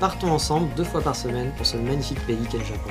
partons ensemble deux fois par semaine pour ce magnifique pays qu'est le Japon.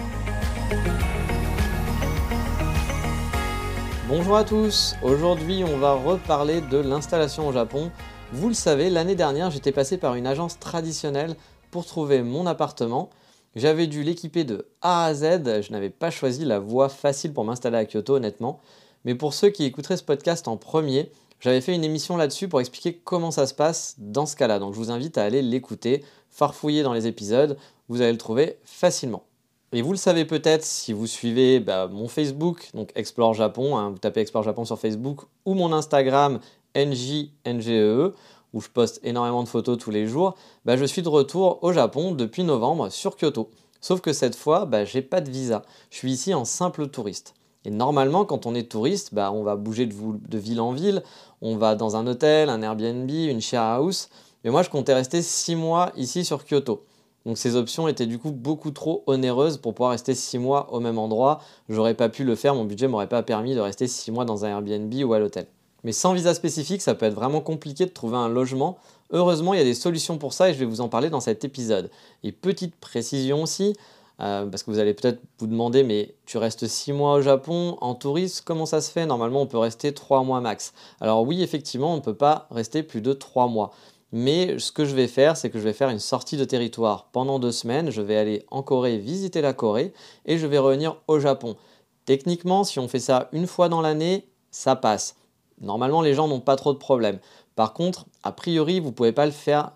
Bonjour à tous, aujourd'hui on va reparler de l'installation au Japon. Vous le savez, l'année dernière j'étais passé par une agence traditionnelle pour trouver mon appartement. J'avais dû l'équiper de A à Z, je n'avais pas choisi la voie facile pour m'installer à Kyoto honnêtement. Mais pour ceux qui écouteraient ce podcast en premier, j'avais fait une émission là-dessus pour expliquer comment ça se passe dans ce cas-là. Donc je vous invite à aller l'écouter farfouiller dans les épisodes, vous allez le trouver facilement. Et vous le savez peut-être si vous suivez bah, mon Facebook, donc Explore Japon, hein, vous tapez Explore Japon sur Facebook, ou mon Instagram NJNGEE, où je poste énormément de photos tous les jours, bah, je suis de retour au Japon depuis novembre sur Kyoto. Sauf que cette fois, bah, j'ai pas de visa. Je suis ici en simple touriste. Et normalement, quand on est touriste, on va bouger de, de ville en ville, on va dans un hôtel, un Airbnb, une share house, mais moi, je comptais rester 6 mois ici sur Kyoto. Donc ces options étaient du coup beaucoup trop onéreuses pour pouvoir rester 6 mois au même endroit. J'aurais pas pu le faire, mon budget m'aurait pas permis de rester 6 mois dans un Airbnb ou à l'hôtel. Mais sans visa spécifique, ça peut être vraiment compliqué de trouver un logement. Heureusement, il y a des solutions pour ça et je vais vous en parler dans cet épisode. Et petite précision aussi, euh, parce que vous allez peut-être vous demander, mais tu restes 6 mois au Japon en touriste, comment ça se fait? Normalement, on peut rester 3 mois max. Alors oui, effectivement, on ne peut pas rester plus de 3 mois. Mais ce que je vais faire, c'est que je vais faire une sortie de territoire pendant deux semaines. Je vais aller en Corée visiter la Corée et je vais revenir au Japon. Techniquement, si on fait ça une fois dans l'année, ça passe. Normalement, les gens n'ont pas trop de problèmes. Par contre, a priori, vous ne pouvez pas le faire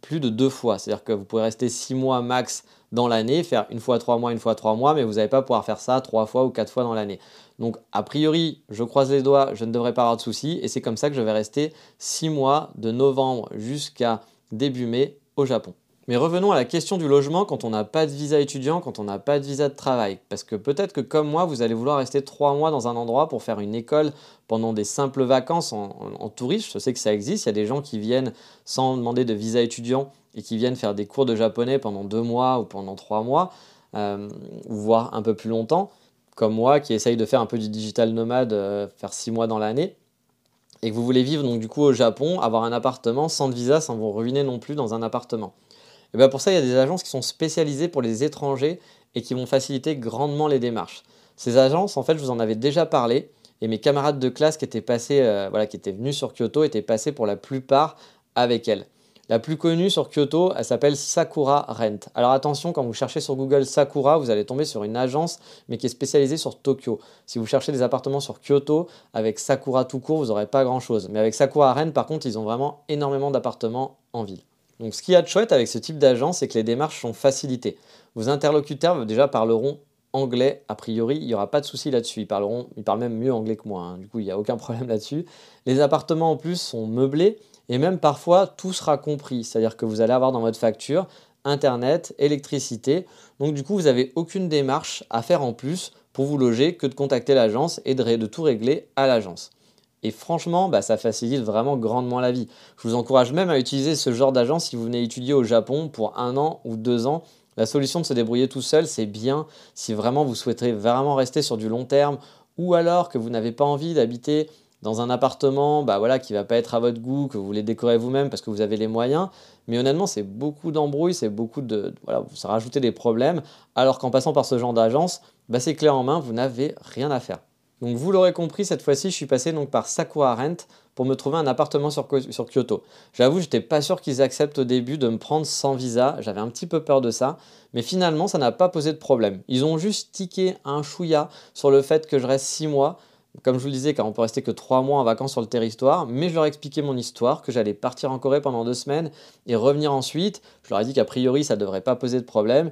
plus de deux fois. C'est-à-dire que vous pouvez rester six mois max dans l'année, faire une fois trois mois, une fois trois mois, mais vous n'allez pas pouvoir faire ça trois fois ou quatre fois dans l'année. Donc a priori, je croise les doigts, je ne devrais pas avoir de soucis, et c'est comme ça que je vais rester six mois de novembre jusqu'à début mai au Japon. Mais revenons à la question du logement quand on n'a pas de visa étudiant, quand on n'a pas de visa de travail. Parce que peut-être que comme moi, vous allez vouloir rester trois mois dans un endroit pour faire une école pendant des simples vacances en, en, touriste. Je sais que ça existe. Il y a des gens qui viennent sans demander de visa étudiant et qui viennent faire des cours de japonais pendant deux mois ou pendant trois mois, euh, voire un peu plus longtemps, comme moi qui essaye de faire un peu du digital nomade, euh, faire six mois dans l'année et que vous voulez vivre donc du coup au Japon, avoir un appartement sans visa, sans vous ruiner non plus dans un appartement. Et bien pour ça, il y a des agences qui sont spécialisées pour les étrangers et qui vont faciliter grandement les démarches. Ces agences, en fait, je vous en avais déjà parlé, et mes camarades de classe qui étaient passés, euh, voilà, qui étaient venus sur Kyoto étaient passés pour la plupart avec elles. La plus connue sur Kyoto, elle s'appelle Sakura Rent. Alors attention, quand vous cherchez sur Google Sakura, vous allez tomber sur une agence, mais qui est spécialisée sur Tokyo. Si vous cherchez des appartements sur Kyoto, avec Sakura tout court, vous n'aurez pas grand-chose. Mais avec Sakura Rent, par contre, ils ont vraiment énormément d'appartements en ville. Donc ce qui y a de chouette avec ce type d'agence, c'est que les démarches sont facilitées. Vos interlocuteurs déjà parleront anglais, a priori, il n'y aura pas de souci là-dessus. Ils, parleront, ils parlent même mieux anglais que moi, hein. du coup il n'y a aucun problème là-dessus. Les appartements en plus sont meublés et même parfois tout sera compris, c'est-à-dire que vous allez avoir dans votre facture Internet, électricité, donc du coup vous n'avez aucune démarche à faire en plus pour vous loger que de contacter l'agence et de tout régler à l'agence. Et franchement, bah, ça facilite vraiment grandement la vie. Je vous encourage même à utiliser ce genre d'agence si vous venez étudier au Japon pour un an ou deux ans. La solution de se débrouiller tout seul, c'est bien si vraiment vous souhaiterez vraiment rester sur du long terme ou alors que vous n'avez pas envie d'habiter dans un appartement bah voilà, qui ne va pas être à votre goût, que vous voulez décorer vous-même parce que vous avez les moyens. Mais honnêtement, c'est beaucoup d'embrouilles, c'est beaucoup de. Voilà, ça rajouter des problèmes. Alors qu'en passant par ce genre d'agence, bah, c'est clé en main, vous n'avez rien à faire. Donc vous l'aurez compris, cette fois-ci, je suis passé par Sakura Rent pour me trouver un appartement sur, sur Kyoto. J'avoue, j'étais pas sûr qu'ils acceptent au début de me prendre sans visa, j'avais un petit peu peur de ça, mais finalement, ça n'a pas posé de problème. Ils ont juste tiqué un chouïa sur le fait que je reste 6 mois, comme je vous le disais, car on peut rester que 3 mois en vacances sur le territoire, mais je leur ai expliqué mon histoire, que j'allais partir en Corée pendant 2 semaines et revenir ensuite. Je leur ai dit qu'a priori, ça ne devrait pas poser de problème.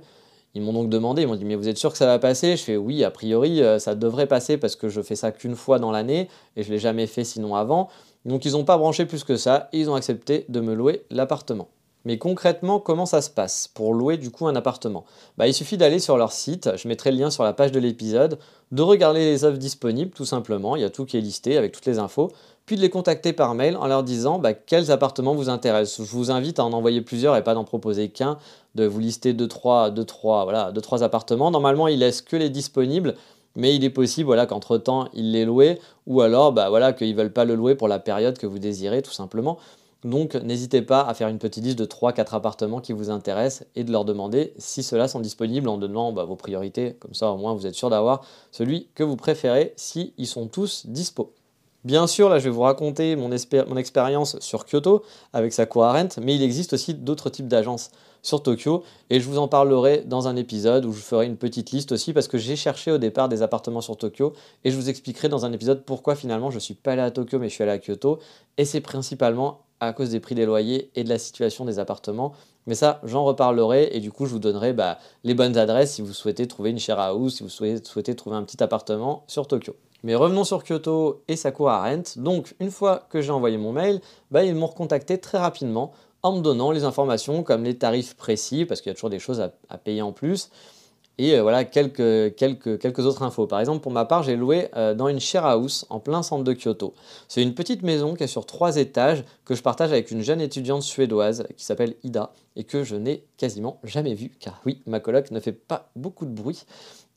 Ils m'ont donc demandé, ils m'ont dit mais vous êtes sûr que ça va passer? Je fais oui, a priori euh, ça devrait passer parce que je fais ça qu'une fois dans l'année et je l'ai jamais fait sinon avant. Donc ils n'ont pas branché plus que ça et ils ont accepté de me louer l'appartement. Mais concrètement, comment ça se passe pour louer du coup un appartement? Bah, Il suffit d'aller sur leur site, je mettrai le lien sur la page de l'épisode, de regarder les offres disponibles tout simplement, il y a tout qui est listé avec toutes les infos, puis de les contacter par mail en leur disant bah, quels appartements vous intéressent. Je vous invite à en envoyer plusieurs et pas d'en proposer qu'un, de vous lister 2-3 deux, trois, voilà, deux, trois appartements. Normalement, ils laissent que les disponibles, mais il est possible voilà, qu'entre-temps, ils les louent, ou alors bah, voilà, qu'ils ne veulent pas le louer pour la période que vous désirez, tout simplement. Donc n'hésitez pas à faire une petite liste de 3-4 appartements qui vous intéressent et de leur demander si ceux-là sont disponibles en donnant bah, vos priorités. Comme ça au moins vous êtes sûr d'avoir celui que vous préférez si ils sont tous dispo. Bien sûr, là je vais vous raconter mon, expérience sur Kyoto avec Sakura Rent, mais il existe aussi d'autres types d'agences sur Tokyo et je vous en parlerai dans un épisode où je ferai une petite liste aussi parce que j'ai cherché au départ des appartements sur Tokyo et je vous expliquerai dans un épisode pourquoi finalement je suis pas allé à Tokyo mais je suis allé à Kyoto et c'est principalement à cause des prix des loyers et de la situation des appartements. Mais ça, j'en reparlerai et du coup, je vous donnerai bah, les bonnes adresses si vous souhaitez trouver une share house, si vous souhaitez, trouver un petit appartement sur Tokyo. Mais revenons sur Kyoto et Sakura Rent. Donc, une fois que j'ai envoyé mon mail, bah, ils m'ont recontacté très rapidement en me donnant les informations comme les tarifs précis, parce qu'il y a toujours des choses à payer en plus, et euh, voilà quelques, quelques, quelques autres infos. Par exemple, pour ma part, j'ai loué euh, dans une share house en plein centre de Kyoto. C'est une petite maison qui est sur trois étages que je partage avec une jeune étudiante suédoise qui s'appelle Ida et que je n'ai quasiment jamais vue. Car oui, ma coloc ne fait pas beaucoup de bruit.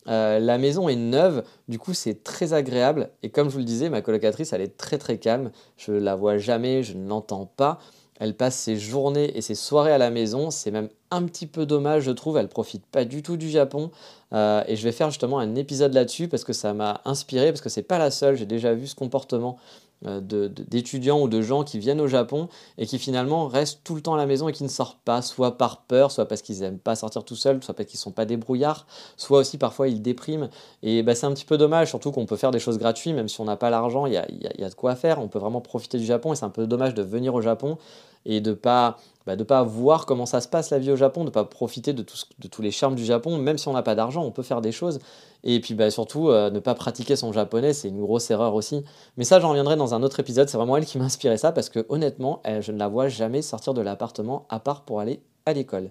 Euh, la maison est neuve, du coup c'est très agréable et comme je vous le disais, ma colocatrice elle est très très calme, je la vois jamais, je ne l'entends pas. Elle passe ses journées et ses soirées à la maison. C'est même un petit peu dommage, je trouve. Elle profite pas du tout du Japon. Euh, et je vais faire justement un épisode là-dessus parce que ça m'a inspiré, parce que c'est pas la seule. J'ai déjà vu ce comportement d'étudiants ou de gens qui viennent au Japon et qui finalement restent tout le temps à la maison et qui ne sortent pas, soit par peur, soit parce qu'ils n'aiment pas sortir tout seuls, soit parce qu'ils ne sont pas débrouillards, soit aussi parfois ils dépriment. Et bah, c'est un petit peu dommage, surtout qu'on peut faire des choses gratuites, même si on n'a pas l'argent, il y a, y a de quoi faire, on peut vraiment profiter du Japon et c'est un peu dommage de venir au Japon et de pas bah, de pas voir comment ça se passe la vie au Japon, de pas profiter de, tous les charmes du Japon, même si on n'a pas d'argent, on peut faire des choses. Et puis bah, surtout, euh, ne pas pratiquer son japonais, c'est une grosse erreur aussi. Mais ça, j'en reviendrai dans un autre épisode, c'est vraiment elle qui m'a inspiré ça, parce que honnêtement, je ne la vois jamais sortir de l'appartement, à part pour aller à l'école.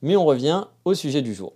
Mais on revient au sujet du jour.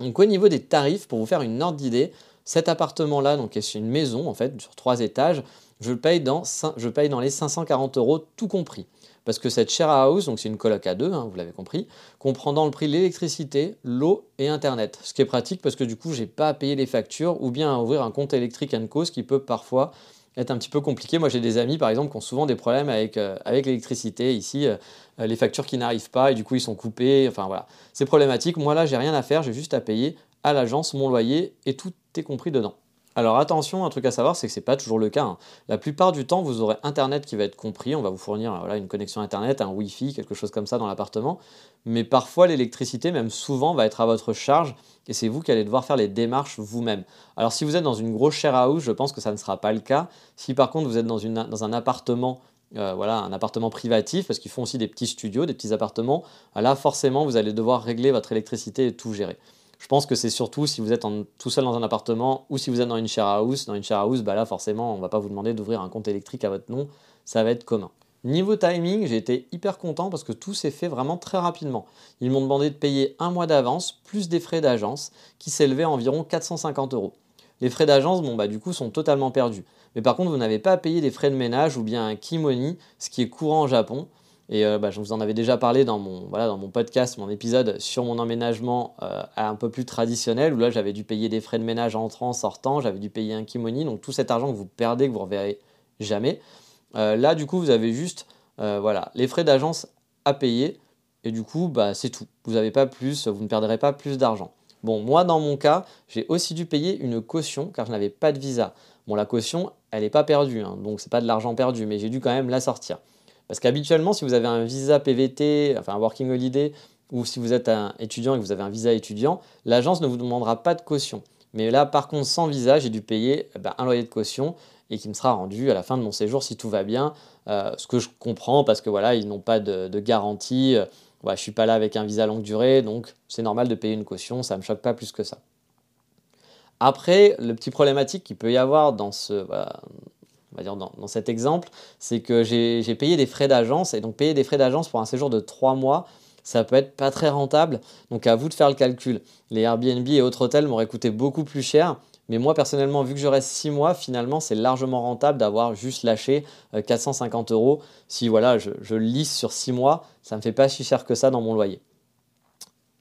Donc au niveau des tarifs, pour vous faire une ordre d'idée, cet appartement-là, donc c'est une maison en fait, sur trois étages, je paye dans les 540 euros tout compris parce que cette share house, donc c'est une coloc à deux, hein, vous l'avez compris, comprend dans le prix l'électricité, l'eau et Internet. Ce qui est pratique parce que du coup, j'ai pas à payer les factures ou bien à ouvrir un compte électrique co, ce qui peut parfois être un petit peu compliqué. Moi, j'ai des amis, par exemple, qui ont souvent des problèmes avec, euh, avec l'électricité. Ici, euh, les factures qui n'arrivent pas et du coup, ils sont coupés. Enfin, voilà. C'est problématique. Moi, là, j'ai rien à faire. J'ai juste à payer à l'agence mon loyer et tout est compris dedans. Alors attention, un truc à savoir, c'est que ce n'est pas toujours le cas. Hein. La plupart du temps, vous aurez Internet qui va être compris. On va vous fournir voilà, une connexion Internet, un Wi-Fi, quelque chose comme ça dans l'appartement. Mais parfois, l'électricité, même souvent, va être à votre charge et c'est vous qui allez devoir faire les démarches vous-même. Alors si vous êtes dans une grosse share house, je pense que ça ne sera pas le cas. Si par contre vous êtes dans un appartement euh, voilà, un appartement privatif, parce qu'ils font aussi des petits studios, des petits appartements, là forcément vous allez devoir régler votre électricité et tout gérer. Je pense que c'est surtout si vous êtes tout seul dans un appartement ou si vous êtes dans une share house. Dans une share house, bah là forcément, on ne va pas vous demander d'ouvrir un compte électrique à votre nom, ça va être commun. Niveau timing, j'ai été hyper content parce que tout s'est fait vraiment très rapidement. Ils m'ont demandé de payer un mois d'avance plus des frais d'agence qui s'élevaient à environ 450 euros. Les frais d'agence, bon bah du coup, sont totalement perdus. Mais par contre, vous n'avez pas à payer des frais de ménage ou bien un kimoni, ce qui est courant au Japon. Et euh, bah, je vous en avais déjà parlé dans mon, podcast, mon épisode sur mon emménagement euh, un peu plus traditionnel, où là j'avais dû payer des frais de ménage entrant, sortant, j'avais dû payer un kimoni, donc tout cet argent que vous perdez, que vous ne reverrez jamais. Euh, là, du coup, vous avez juste voilà, les frais d'agence à payer, et du coup, bah, c'est tout. Vous n'avez pas plus, vous ne perdrez pas plus d'argent. Bon, moi, dans mon cas, j'ai aussi dû payer une caution car je n'avais pas de visa. Bon, la caution, elle n'est pas perdue, hein, donc c'est pas de l'argent perdu, mais j'ai dû quand même la sortir. Parce qu'habituellement, si vous avez un visa PVT, enfin un Working Holiday, ou si vous êtes un étudiant et que vous avez un visa étudiant, l'agence ne vous demandera pas de caution. Mais là, par contre, sans visa, j'ai dû payer eh ben, un loyer de caution et qui me sera rendu à la fin de mon séjour si tout va bien. Euh, ce que je comprends parce que voilà, ils n'ont pas de, garantie. Euh, je ne suis pas là avec un visa longue durée, donc c'est normal de payer une caution, ça ne me choque pas plus que ça. Après, le petit problématique qu'il peut y avoir dans ce, on va dire dans, cet exemple, c'est que j'ai payé des frais d'agence, et donc payer des frais d'agence pour un séjour de 3 mois, ça peut être pas très rentable. Donc à vous de faire le calcul. Les Airbnb et autres hôtels m'auraient coûté beaucoup plus cher. Mais moi, personnellement, vu que je reste 6 mois, finalement, c'est largement rentable d'avoir juste lâché 450 euh, euros. Si voilà, je, je lisse sur 6 mois, ça ne me fait pas si cher que ça dans mon loyer.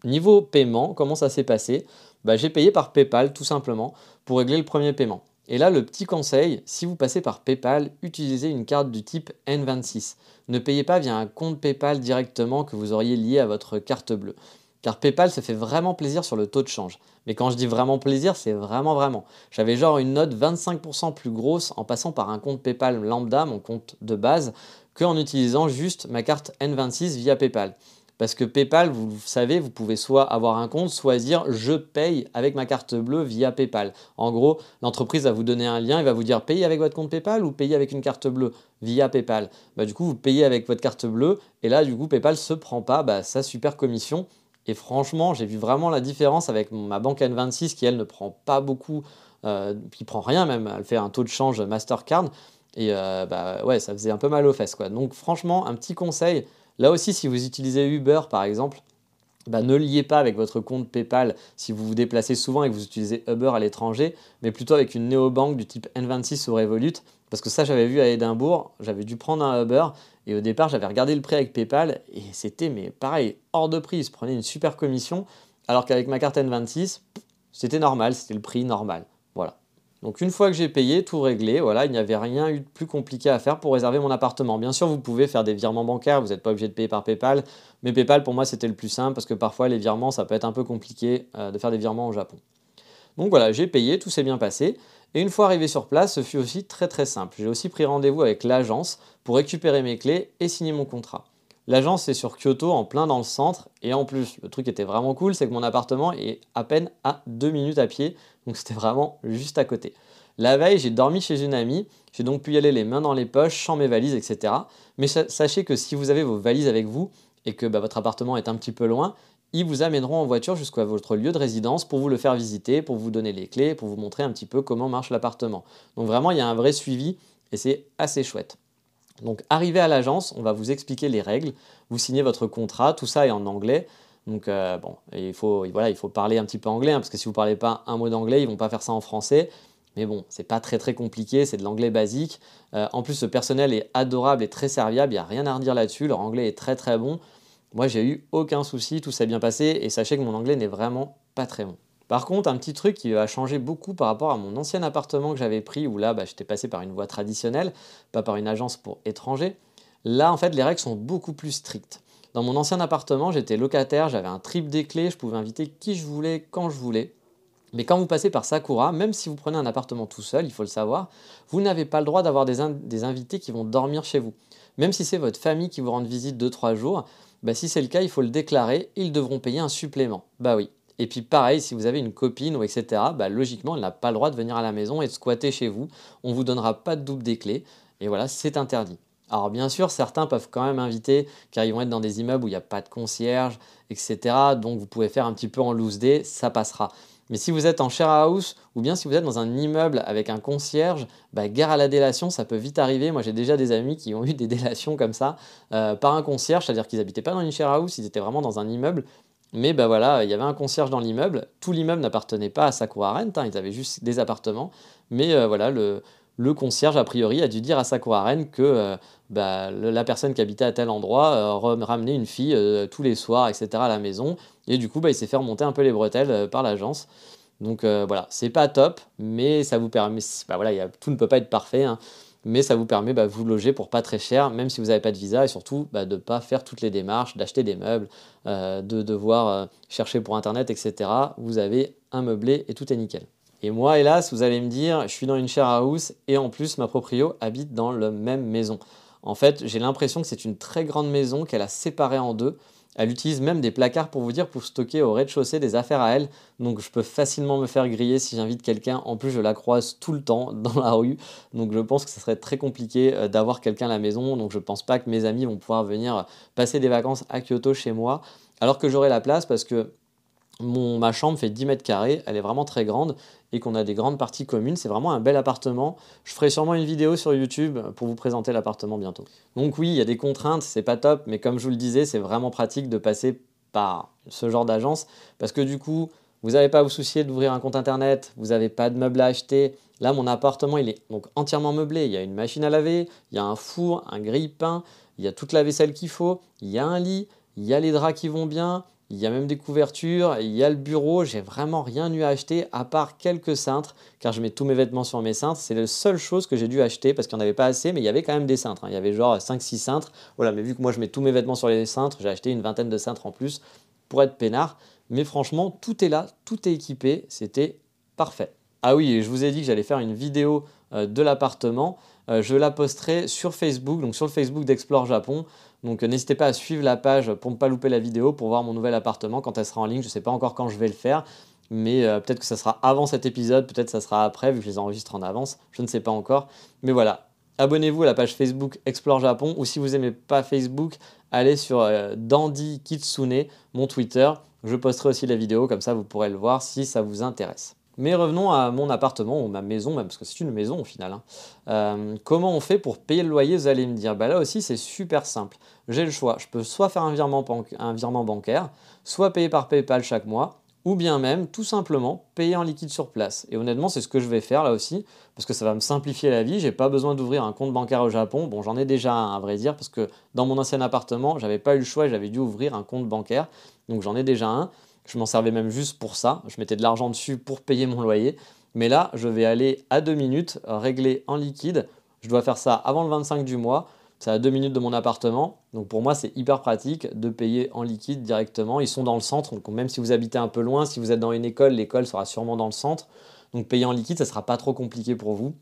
Niveau paiement, comment ça s'est passé? Bah, J'ai payé par PayPal tout simplement pour régler le premier paiement. Et là, le petit conseil, si vous passez par PayPal, utilisez une carte du type N26. Ne payez pas via un compte PayPal directement que vous auriez lié à votre carte bleue. Car PayPal se fait vraiment plaisir sur le taux de change. Mais quand je dis vraiment plaisir, c'est vraiment vraiment. J'avais genre une note 25% plus grosse en passant par un compte PayPal lambda, mon compte de base, qu'en utilisant juste ma carte N26 via PayPal. Parce que PayPal, vous savez, vous pouvez soit avoir un compte, soit dire je paye avec ma carte bleue via PayPal. En gros, l'entreprise va vous donner un lien, il va vous dire payez avec votre compte PayPal ou payez avec une carte bleue via PayPal. Bah, du coup, vous payez avec votre carte bleue et là, du coup, PayPal se prend pas bah, sa super commission. Et franchement, j'ai vu vraiment la différence avec ma banque N26 qui, elle, ne prend pas beaucoup, euh, qui prend rien même. Elle fait un taux de change Mastercard. Et euh, bah, ouais, ça faisait un peu mal aux fesses. Quoi. Donc franchement, un petit conseil, Là aussi, si vous utilisez Uber par exemple, bah, ne liez pas avec votre compte PayPal si vous vous déplacez souvent et que vous utilisez Uber à l'étranger, mais plutôt avec une néobanque du type N26 ou Revolut. Parce que ça, j'avais vu à Édimbourg, j'avais dû prendre un Uber et au départ, j'avais regardé le prix avec PayPal et c'était, mais pareil, hors de prix. Ils se prenaient une super commission, alors qu'avec ma carte N26, c'était normal, c'était le prix normal. Donc une fois que j'ai payé, tout réglé, voilà, il n'y avait rien eu de plus compliqué à faire pour réserver mon appartement. Bien sûr, vous pouvez faire des virements bancaires, vous n'êtes pas obligé de payer par PayPal, mais PayPal pour moi c'était le plus simple parce que parfois les virements ça peut être un peu compliqué euh, de faire des virements au Japon. Donc voilà, j'ai payé, tout s'est bien passé. Et une fois arrivé sur place, ce fut aussi très très simple. J'ai aussi pris rendez-vous avec l'agence pour récupérer mes clés et signer mon contrat. L'agence est sur Kyoto, en plein dans le centre, et en plus, le truc était vraiment cool, c'est que mon appartement est à peine à 2 minutes à pied, donc c'était vraiment juste à côté. La veille, j'ai dormi chez une amie, j'ai donc pu y aller les mains dans les poches, sans mes valises, etc. Mais sachez que si vous avez vos valises avec vous et que bah, votre appartement est un petit peu loin, ils vous amèneront en voiture jusqu'à votre lieu de résidence pour vous le faire visiter, pour vous donner les clés, pour vous montrer un petit peu comment marche l'appartement. Donc vraiment, il y a un vrai suivi et c'est assez chouette. Donc arrivé à l'agence, on va vous expliquer les règles, vous signez votre contrat, tout ça est en anglais. Donc euh, bon, il faut, voilà, il faut parler un petit peu anglais, hein, parce que si vous ne parlez pas un mot d'anglais, ils ne vont pas faire ça en français. Mais bon, c'est pas très très compliqué, c'est de l'anglais basique. Euh, en plus, ce personnel est adorable et très serviable, il n'y a rien à redire là-dessus, leur anglais est très très bon. Moi, j'ai eu aucun souci, tout s'est bien passé, et sachez que mon anglais n'est vraiment pas très bon. Par contre, un petit truc qui va changer beaucoup par rapport à mon ancien appartement que j'avais pris, où là, bah, j'étais passé par une voie traditionnelle, pas par une agence pour étrangers. Là, en fait, les règles sont beaucoup plus strictes. Dans mon ancien appartement, j'étais locataire, j'avais un trip des clés, je pouvais inviter qui je voulais, quand je voulais. Mais quand vous passez par Sakura, même si vous prenez un appartement tout seul, il faut le savoir, vous n'avez pas le droit d'avoir des, invités qui vont dormir chez vous. Même si c'est votre famille qui vous rend visite 2-3 jours, bah si c'est le cas, il faut le déclarer, ils devront payer un supplément. Bah oui. Et puis pareil, si vous avez une copine ou etc., bah logiquement, elle n'a pas le droit de venir à la maison et de squatter chez vous. On ne vous donnera pas de double des clés. Et voilà, c'est interdit. Alors bien sûr, certains peuvent quand même inviter, car ils vont être dans des immeubles où il n'y a pas de concierge, etc. Donc vous pouvez faire un petit peu en loose day, ça passera. Mais si vous êtes en share house ou bien si vous êtes dans un immeuble avec un concierge, bah, gare à la délation, ça peut vite arriver. Moi, j'ai déjà des amis qui ont eu des délations comme ça euh, par un concierge, c'est-à-dire qu'ils n'habitaient pas dans une share house, ils étaient vraiment dans un immeuble. Mais bah voilà, il y avait un concierge dans l'immeuble. Tout l'immeuble n'appartenait pas à Sakura Rent, hein, ils avaient juste des appartements. Mais euh, voilà, le, le concierge, a priori, a dû dire à Sakura que euh, bah, la personne qui habitait à tel endroit euh, ramenait une fille tous les soirs, etc. à la maison. Et du coup, bah, il s'est fait remonter un peu les bretelles par l'agence. Donc voilà, c'est pas top, mais ça vous permet. Bah, voilà, tout ne peut pas être parfait. Hein. Mais ça vous permet bah, de vous loger pour pas très cher, même si vous n'avez pas de visa, et surtout bah, de ne pas faire toutes les démarches, d'acheter des meubles, euh, de devoir euh, chercher pour Internet, etc. Vous avez un meublé et tout est nickel. Et moi, hélas, vous allez me dire, je suis dans une share house et en plus, ma proprio habite dans la même maison. En fait, j'ai l'impression que c'est une très grande maison qu'elle a séparée en deux. Elle utilise même des placards pour vous dire pour stocker au rez-de-chaussée des affaires à elle. Donc je peux facilement me faire griller si j'invite quelqu'un. En plus, je la croise tout le temps dans la rue. Donc je pense que ce serait très compliqué euh, d'avoir quelqu'un à la maison. Donc je ne pense pas que mes amis vont pouvoir venir passer des vacances à Kyoto chez moi. Alors que j'aurai la place parce que mon, ma chambre fait 10 mètres carrés, elle est vraiment très grande et qu'on a des grandes parties communes. C'est vraiment un bel appartement. Je ferai sûrement une vidéo sur YouTube pour vous présenter l'appartement bientôt. Donc oui, il y a des contraintes, c'est pas top, mais comme je vous le disais, c'est vraiment pratique de passer par ce genre d'agence parce que du coup, vous n'avez pas à vous soucier d'ouvrir un compte internet, vous n'avez pas de meubles à acheter. Là, mon appartement, il est donc entièrement meublé. Il y a une machine à laver, il y a un four, un grille-pain, il y a toute la vaisselle qu'il faut, il y a un lit, il y a les draps qui vont bien, il y a même des couvertures, il y a le bureau, j'ai vraiment rien eu à acheter à part quelques cintres, car je mets tous mes vêtements sur mes cintres. C'est la seule chose que j'ai dû acheter parce qu'il n'y en avait pas assez, mais il y avait quand même des cintres. Hein. Il y avait genre 5-6 cintres. Voilà, mais vu que moi je mets tous mes vêtements sur les cintres, j'ai acheté une vingtaine de cintres en plus pour être peinard. Mais franchement, tout est là, tout est équipé, c'était parfait. Ah oui, je vous ai dit que j'allais faire une vidéo euh, de l'appartement. Euh, je la posterai sur Facebook, donc sur le Facebook d'Explore Japon. Donc euh, n'hésitez pas à suivre la page pour ne pas louper la vidéo, pour voir mon nouvel appartement quand elle sera en ligne. Je ne sais pas encore quand je vais le faire, mais euh, peut-être que ça sera avant cet épisode, peut-être que ça sera après, vu que je les enregistre en avance. Je ne sais pas encore. Mais voilà, abonnez-vous à la page Facebook Explore Japon, ou si vous n'aimez pas Facebook, allez sur euh, Dandy Kitsune, mon Twitter. Je posterai aussi la vidéo, comme ça vous pourrez le voir si ça vous intéresse. Mais revenons à mon appartement, ou ma maison, même, parce que c'est une maison au final. Hein. Euh, comment on fait pour payer le loyer Vous allez me dire. Bah là aussi, c'est super simple. J'ai le choix. Je peux soit faire un virement, bancaire, soit payer par PayPal chaque mois, ou bien même tout simplement payer en liquide sur place. Et honnêtement, c'est ce que je vais faire là aussi, parce que ça va me simplifier la vie. J'ai pas besoin d'ouvrir un compte bancaire au Japon. Bon, j'en ai déjà un, à vrai dire, parce que dans mon ancien appartement, j'avais pas eu le choix, j'avais dû ouvrir un compte bancaire. Donc j'en ai déjà un. Je m'en servais même juste pour ça. Je mettais de l'argent dessus pour payer mon loyer. Mais là, je vais aller à deux minutes régler en liquide. Je dois faire ça avant le 25 du mois. C'est à deux minutes de mon appartement. Donc pour moi, c'est hyper pratique de payer en liquide directement. Ils sont dans le centre. Donc même si vous habitez un peu loin, si vous êtes dans une école, l'école sera sûrement dans le centre. Donc payer en liquide, ça ne sera pas trop compliqué pour vous.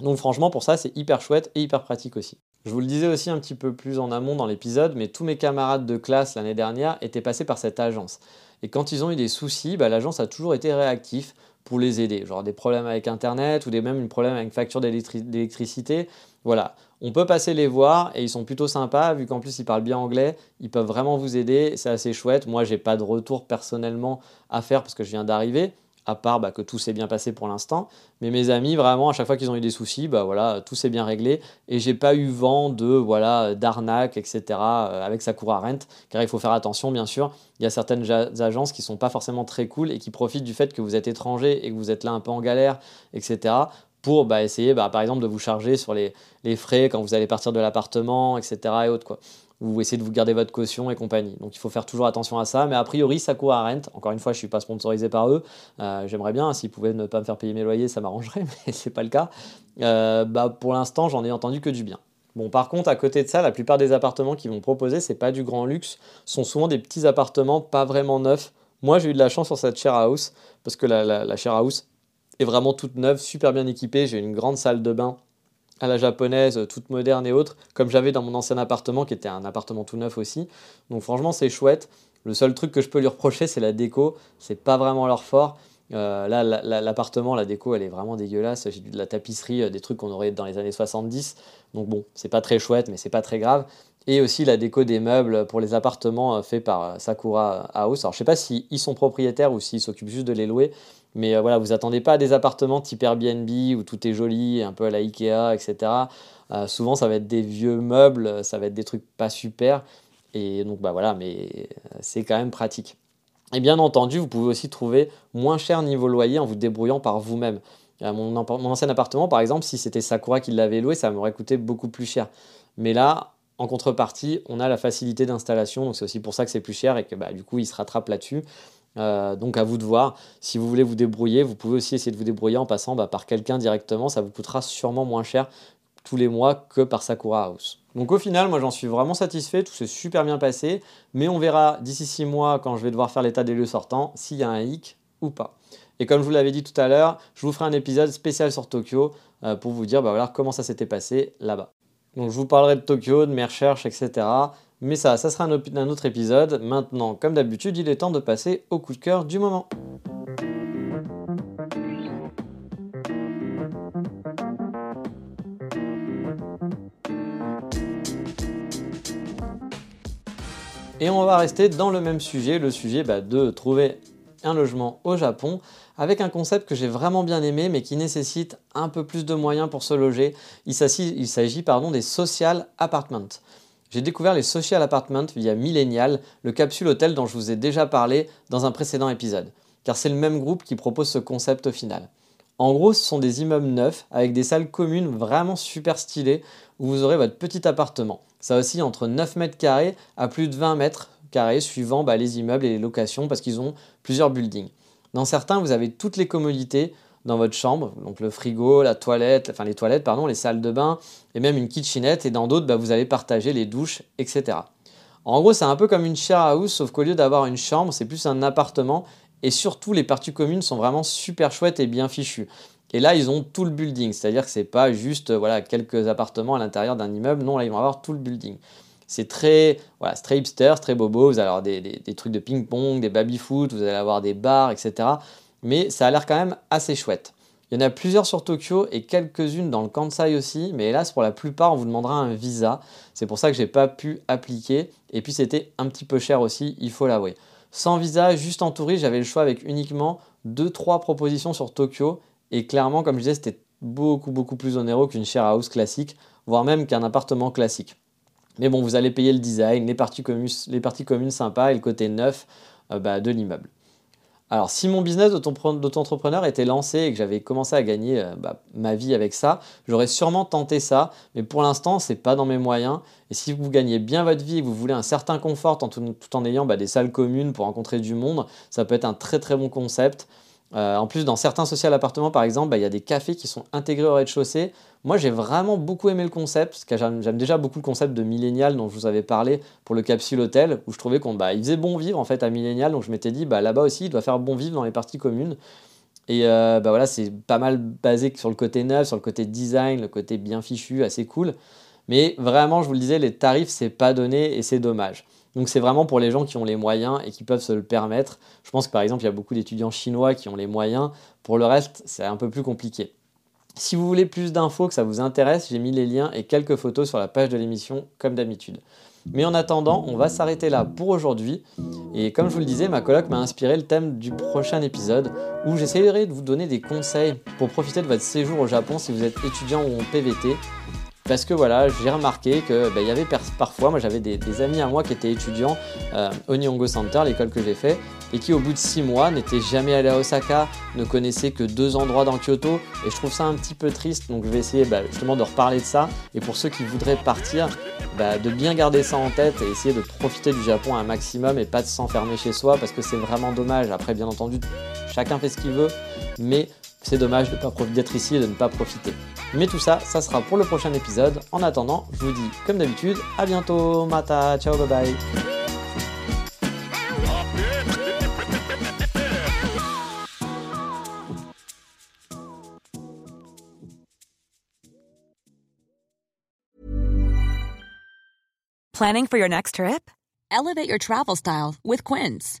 Donc franchement, pour ça, c'est hyper chouette et hyper pratique aussi. Je vous le disais aussi un petit peu plus en amont dans l'épisode, mais tous mes camarades de classe l'année dernière étaient passés par cette agence. Et quand ils ont eu des soucis, bah, l'agence a toujours été réactif pour les aider. Genre des problèmes avec Internet ou même un problème avec une facture d'électricité. Voilà, on peut passer les voir et ils sont plutôt sympas, vu qu'en plus ils parlent bien anglais, ils peuvent vraiment vous aider, c'est assez chouette. Moi, j'ai pas de retour personnellement à faire parce que je viens d'arriver, à part bah, que tout s'est bien passé pour l'instant. Mais mes amis, vraiment, à chaque fois qu'ils ont eu des soucis, bah voilà, tout s'est bien réglé. Et j'ai pas eu vent de voilà d'arnaque, etc. Euh, avec Sakura Rent, car il faut faire attention, bien sûr. Il y a certaines agences qui sont pas forcément très cool et qui profitent du fait que vous êtes étranger et que vous êtes là un peu en galère, etc. Pour bah, essayer, bah, par exemple, de vous charger sur les, frais quand vous allez partir de l'appartement, etc. et autres quoi vous essayez de vous garder votre caution et compagnie. Donc il faut faire toujours attention à ça. Mais a priori, Sakura Rent, encore une fois, je ne suis pas sponsorisé par eux. Euh, j'aimerais bien, s'ils pouvaient ne pas me faire payer mes loyers, ça m'arrangerait, mais ce n'est pas le cas. Euh, bah, pour l'instant, j'en ai entendu que du bien. Bon, par contre, à côté de ça, la plupart des appartements qu'ils vont proposer, c'est pas du grand luxe, sont souvent des petits appartements pas vraiment neufs. Moi, j'ai eu de la chance sur cette share house, parce que la, la, house est vraiment toute neuve, super bien équipée. J'ai une grande salle de bain à la japonaise, toute moderne et autres, comme j'avais dans mon ancien appartement, qui était un appartement tout neuf aussi. Donc franchement, c'est chouette. Le seul truc que je peux lui reprocher, c'est la déco. C'est pas vraiment leur fort. Euh, là, l'appartement, la, déco, elle est vraiment dégueulasse. J'ai de la tapisserie, euh, des trucs qu'on aurait dans les années 70. Donc bon, c'est pas très chouette, mais c'est pas très grave. Et aussi la déco des meubles pour les appartements euh, faits par Sakura House. Alors je sais pas s'ils sont propriétaires ou s'ils s'occupent juste de les louer, mais euh, voilà, vous attendez pas à des appartements type Airbnb où tout est joli, un peu à la Ikea, etc. Euh, souvent, ça va être des vieux meubles, ça va être des trucs pas super. Et donc, bah voilà, mais euh, c'est quand même pratique. Et bien entendu, vous pouvez aussi trouver moins cher niveau loyer en vous débrouillant par vous-même. Mon, ancien appartement, par exemple, si c'était Sakura qui l'avait loué, ça m'aurait coûté beaucoup plus cher. Mais là, en contrepartie, on a la facilité d'installation, donc c'est aussi pour ça que c'est plus cher et que bah, du coup, il se rattrape là-dessus. Euh, donc à vous de voir. Si vous voulez vous débrouiller, vous pouvez aussi essayer de vous débrouiller en passant bah, par quelqu'un directement. Ça vous coûtera sûrement moins cher tous les mois que par Sakura House. Donc au final, moi j'en suis vraiment satisfait, tout s'est super bien passé, mais on verra d'ici 6 mois quand je vais devoir faire l'état des lieux sortants s'il y a un hic ou pas. Et comme je vous l'avais dit tout à l'heure, je vous ferai un épisode spécial sur Tokyo euh, pour vous dire bah, comment ça s'était passé là-bas. Donc je vous parlerai de Tokyo, de mes recherches, etc. Mais ça, ça sera un, autre épisode. Maintenant, comme d'habitude, il est temps de passer au coup de cœur du moment. Et on va rester dans le même sujet, le sujet bah, de trouver un logement au Japon avec un concept que j'ai vraiment bien aimé mais qui nécessite un peu plus de moyens pour se loger. Il s'agit des social apartments. J'ai découvert les social apartments via Millennial, le capsule hôtel dont je vous ai déjà parlé dans un précédent épisode, car c'est le même groupe qui propose ce concept au final. En gros, ce sont des immeubles neufs avec des salles communes vraiment super stylées où vous aurez votre petit appartement. Ça aussi entre 9 mètres carrés à plus de 20 mètres carrés suivant bah, les immeubles et les locations parce qu'ils ont plusieurs buildings. Dans certains, vous avez toutes les commodités dans votre chambre, donc le frigo, la toilette, enfin les toilettes, pardon, les salles de bain, et même une kitchenette, et dans d'autres, bah, vous allez partager les douches, etc. En gros, c'est un peu comme une share house, sauf qu'au lieu d'avoir une chambre, c'est plus un appartement, et surtout, les parties communes sont vraiment super chouettes et bien fichues. Et là, ils ont tout le building, c'est-à-dire que c'est pas juste voilà, quelques appartements à l'intérieur d'un immeuble, non, là, ils vont avoir tout le building. C'est très, voilà, très hipster, très bobo. Vous allez avoir des, des, trucs de ping-pong, des baby-foot, vous allez avoir des bars, etc. Mais ça a l'air quand même assez chouette. Il y en a plusieurs sur Tokyo et quelques-unes dans le Kansai aussi, mais hélas pour la plupart on vous demandera un visa. C'est pour ça que j'ai pas pu appliquer. Et puis c'était un petit peu cher aussi, il faut l'avouer. Sans visa, juste en touriste, j'avais le choix avec uniquement 2-3 propositions sur Tokyo. Et clairement, comme je disais, c'était beaucoup beaucoup plus onéreux qu'une share house classique, voire même qu'un appartement classique. Mais bon, vous allez payer le design, les parties communes, les parties sympas et le côté neuf euh, bah, de l'immeuble. Alors, si mon business d'auto-entrepreneur était lancé et que j'avais commencé à gagner euh, bah, ma vie avec ça, j'aurais sûrement tenté ça, mais pour l'instant, ce n'est pas dans mes moyens. Et si vous gagnez bien votre vie et que vous voulez un certain confort tout, en ayant bah, des salles communes pour rencontrer du monde, ça peut être un très très bon concept. Euh, en plus, dans certains social appartements, par exemple, bah, il y a des cafés qui sont intégrés au rez-de-chaussée. Moi, j'ai vraiment beaucoup aimé le concept, parce que j'aime déjà beaucoup le concept de Millennial dont je vous avais parlé pour le capsule hôtel, où je trouvais qu'on bah, faisait bon vivre en fait à Millennial, donc je m'étais dit bah, là-bas aussi, il doit faire bon vivre dans les parties communes. Et euh, bah voilà, c'est pas mal basé sur le côté neuf, sur le côté design, le côté bien fichu, assez cool. Mais vraiment, je vous le disais, les tarifs, c'est pas donné et c'est dommage. Donc c'est vraiment pour les gens qui ont les moyens et qui peuvent se le permettre. Je pense que par exemple, il y a beaucoup d'étudiants chinois qui ont les moyens. Pour le reste, c'est un peu plus compliqué. Si vous voulez plus d'infos, que ça vous intéresse, j'ai mis les liens et quelques photos sur la page de l'émission, comme d'habitude. Mais en attendant, on va s'arrêter là pour aujourd'hui. Et comme je vous le disais, ma coloc m'a inspiré le thème du prochain épisode où j'essaierai de vous donner des conseils pour profiter de votre séjour au Japon si vous êtes étudiant ou en PVT parce que voilà, j'ai remarqué que bah, y avait parfois, moi j'avais des, amis à moi qui étaient étudiants euh, au Nihongo Center, l'école que j'ai fait, et qui au bout de six mois n'étaient jamais allés à Osaka, ne connaissaient que deux endroits dans Kyoto, et je trouve ça un petit peu triste, donc je vais essayer bah, justement de reparler de ça, et pour ceux qui voudraient partir, bah, de bien garder ça en tête et essayer de profiter du Japon un maximum et pas de s'enfermer chez soi, parce que c'est vraiment dommage, après bien entendu, chacun fait ce qu'il veut, mais c'est dommage d'être ici et de ne pas profiter. Mais tout ça, ça sera pour le prochain épisode. En attendant, je vous dis comme d'habitude, à bientôt, mata, ciao, bye bye. Planning for your next trip? Elevate your travel style with Quince.